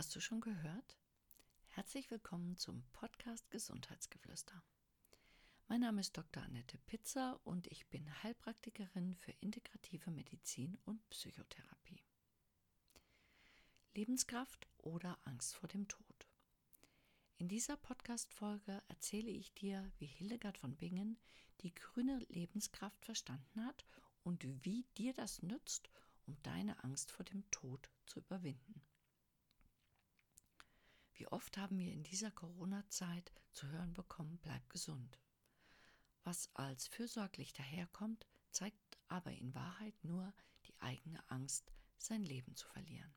Hast du schon gehört? Herzlich willkommen zum Podcast Gesundheitsgeflüster. Mein Name ist Dr. Annette Pitzer und ich bin Heilpraktikerin für integrative Medizin und Psychotherapie. Lebenskraft oder Angst vor dem Tod? In dieser Podcast-Folge erzähle ich dir, wie Hildegard von Bingen die grüne Lebenskraft verstanden hat und wie dir das nützt, um deine Angst vor dem Tod zu überwinden. Wie oft haben wir in dieser Corona-Zeit zu hören bekommen, bleib gesund. Was als fürsorglich daherkommt, zeigt aber in Wahrheit nur die eigene Angst, sein Leben zu verlieren.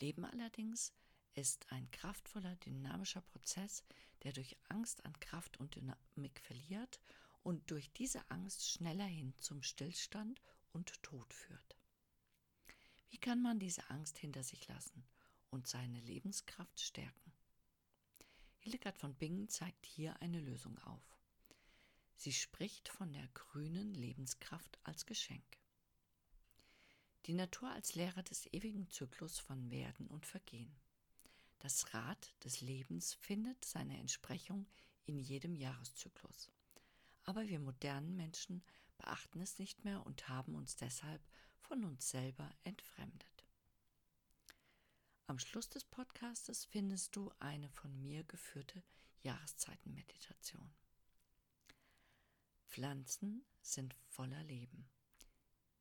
Leben allerdings ist ein kraftvoller, dynamischer Prozess, der durch Angst an Kraft und Dynamik verliert und durch diese Angst schneller hin zum Stillstand und Tod führt. Wie kann man diese Angst hinter sich lassen und seine Lebenskraft stärken? Hildegard von Bingen zeigt hier eine Lösung auf. Sie spricht von der grünen Lebenskraft als Geschenk. Die Natur als Lehrer des ewigen Zyklus von Werden und Vergehen. Das Rad des Lebens findet seine Entsprechung in jedem Jahreszyklus. Aber wir modernen Menschen beachten es nicht mehr und haben uns deshalb von uns selber entfremdet. Am Schluss des Podcastes findest du eine von mir geführte Jahreszeitenmeditation. Pflanzen sind voller Leben.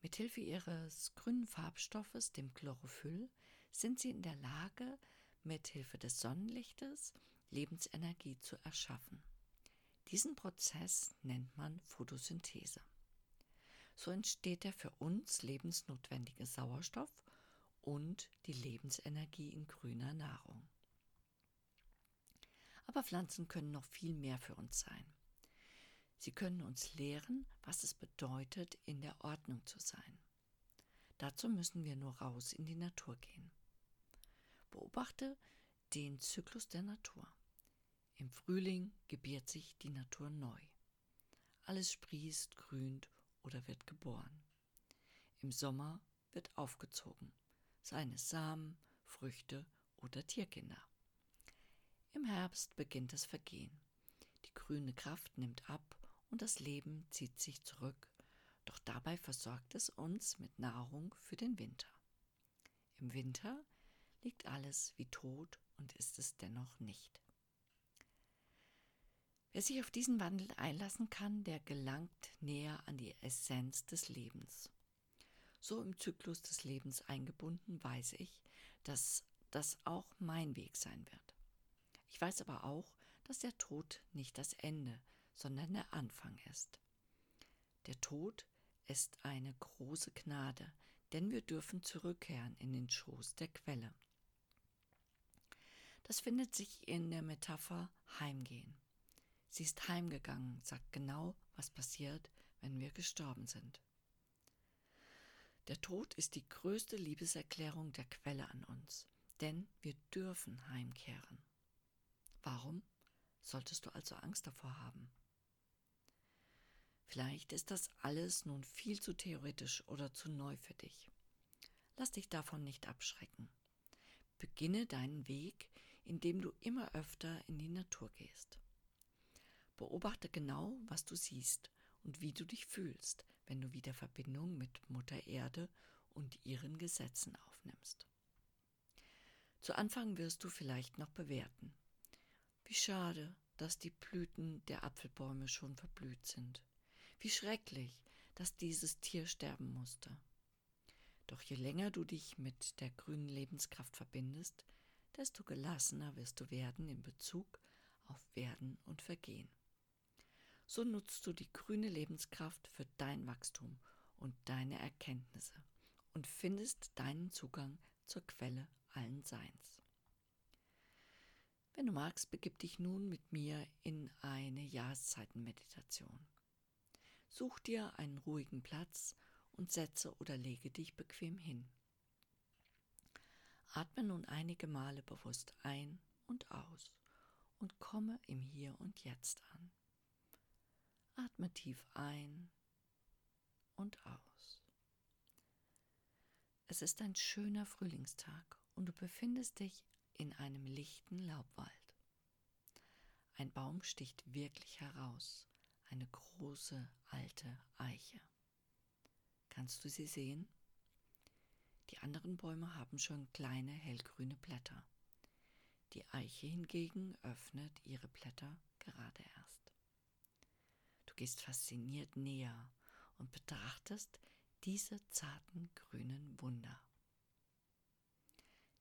Mithilfe ihres grünen Farbstoffes, dem Chlorophyll, sind sie in der Lage, mithilfe des Sonnenlichtes Lebensenergie zu erschaffen. Diesen Prozess nennt man Photosynthese. So entsteht der für uns lebensnotwendige Sauerstoff und die Lebensenergie in grüner Nahrung. Aber Pflanzen können noch viel mehr für uns sein. Sie können uns lehren, was es bedeutet, in der Ordnung zu sein. Dazu müssen wir nur raus in die Natur gehen. Beobachte den Zyklus der Natur. Im Frühling gebiert sich die Natur neu. Alles sprießt, grünt oder wird geboren. Im Sommer wird aufgezogen, seien es Samen, Früchte oder Tierkinder. Im Herbst beginnt das Vergehen. Die grüne Kraft nimmt ab und das Leben zieht sich zurück, doch dabei versorgt es uns mit Nahrung für den Winter. Im Winter liegt alles wie tot und ist es dennoch nicht. Wer sich auf diesen Wandel einlassen kann, der gelangt näher an die Essenz des Lebens. So im Zyklus des Lebens eingebunden weiß ich, dass das auch mein Weg sein wird. Ich weiß aber auch, dass der Tod nicht das Ende, sondern der Anfang ist. Der Tod ist eine große Gnade, denn wir dürfen zurückkehren in den Schoß der Quelle. Das findet sich in der Metapher Heimgehen. Sie ist heimgegangen, sagt genau, was passiert, wenn wir gestorben sind. Der Tod ist die größte Liebeserklärung der Quelle an uns, denn wir dürfen heimkehren. Warum solltest du also Angst davor haben? Vielleicht ist das alles nun viel zu theoretisch oder zu neu für dich. Lass dich davon nicht abschrecken. Beginne deinen Weg, indem du immer öfter in die Natur gehst. Beobachte genau, was du siehst und wie du dich fühlst, wenn du wieder Verbindung mit Mutter Erde und ihren Gesetzen aufnimmst. Zu Anfang wirst du vielleicht noch bewerten. Wie schade, dass die Blüten der Apfelbäume schon verblüht sind. Wie schrecklich, dass dieses Tier sterben musste. Doch je länger du dich mit der grünen Lebenskraft verbindest, desto gelassener wirst du werden in Bezug auf Werden und Vergehen. So nutzt du die grüne Lebenskraft für dein Wachstum und deine Erkenntnisse und findest deinen Zugang zur Quelle allen Seins. Wenn du magst, begib dich nun mit mir in eine Jahreszeitenmeditation. Such dir einen ruhigen Platz und setze oder lege dich bequem hin. Atme nun einige Male bewusst ein und aus und komme im Hier und Jetzt an. Atme tief ein und aus. Es ist ein schöner Frühlingstag und du befindest dich in einem lichten Laubwald. Ein Baum sticht wirklich heraus, eine große alte Eiche. Kannst du sie sehen? Die anderen Bäume haben schon kleine hellgrüne Blätter. Die Eiche hingegen öffnet ihre Blätter gerade erst. Du gehst fasziniert näher und betrachtest diese zarten grünen Wunder.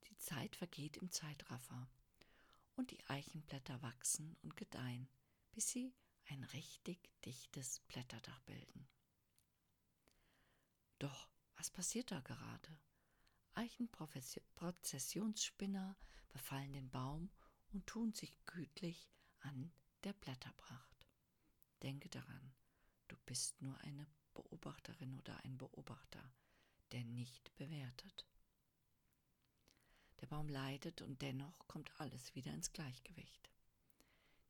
Die Zeit vergeht im Zeitraffer und die Eichenblätter wachsen und gedeihen, bis sie ein richtig dichtes Blätterdach bilden. Doch was passiert da gerade? Eichenprozessionsspinner befallen den Baum und tun sich gütlich an der Blätterpracht. Denke daran, du bist nur eine Beobachterin oder ein Beobachter, der nicht bewertet. Der Baum leidet und dennoch kommt alles wieder ins Gleichgewicht.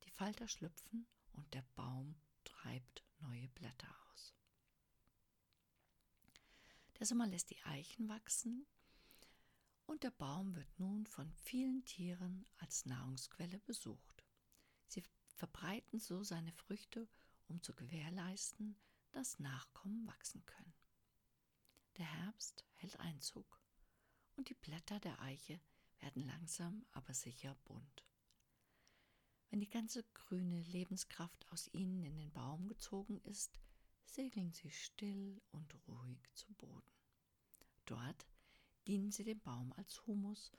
Die Falter schlüpfen und der Baum treibt neue Blätter aus. Der Sommer lässt die Eichen wachsen und der Baum wird nun von vielen Tieren als Nahrungsquelle besucht. Sie verbreiten so seine Früchte, um zu gewährleisten, dass Nachkommen wachsen können. Der Herbst hält Einzug und die Blätter der Eiche werden langsam aber sicher bunt. Wenn die ganze grüne Lebenskraft aus ihnen in den Baum gezogen ist, segeln sie still und ruhig zu Boden. Dort dienen sie dem Baum als Humus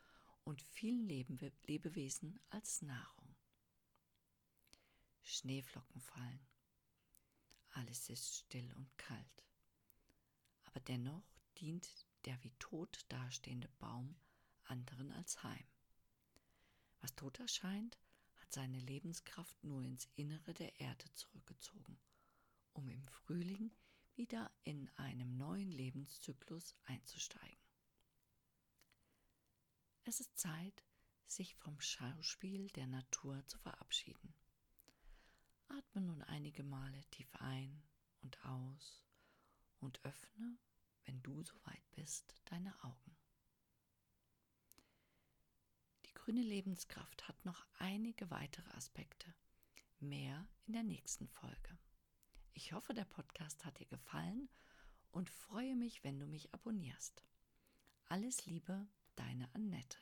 und vielen Lebewesen als Nahrung. Schneeflocken fallen. Alles ist still und kalt. Aber dennoch dient der wie tot dastehende Baum anderen als Heim. Was tot erscheint, hat seine Lebenskraft nur ins Innere der Erde zurückgezogen, um im Frühling wieder in einem neuen Lebenszyklus einzusteigen. Es ist Zeit, sich vom Schauspiel der Natur zu verabschieden. Atme nun einige Male tief ein und aus und öffne, wenn du soweit bist, deine Augen. Die grüne Lebenskraft hat noch einige weitere Aspekte. Mehr in der nächsten Folge. Ich hoffe, der Podcast hat dir gefallen und freue mich, wenn du mich abonnierst. Alles Liebe, deine Annette.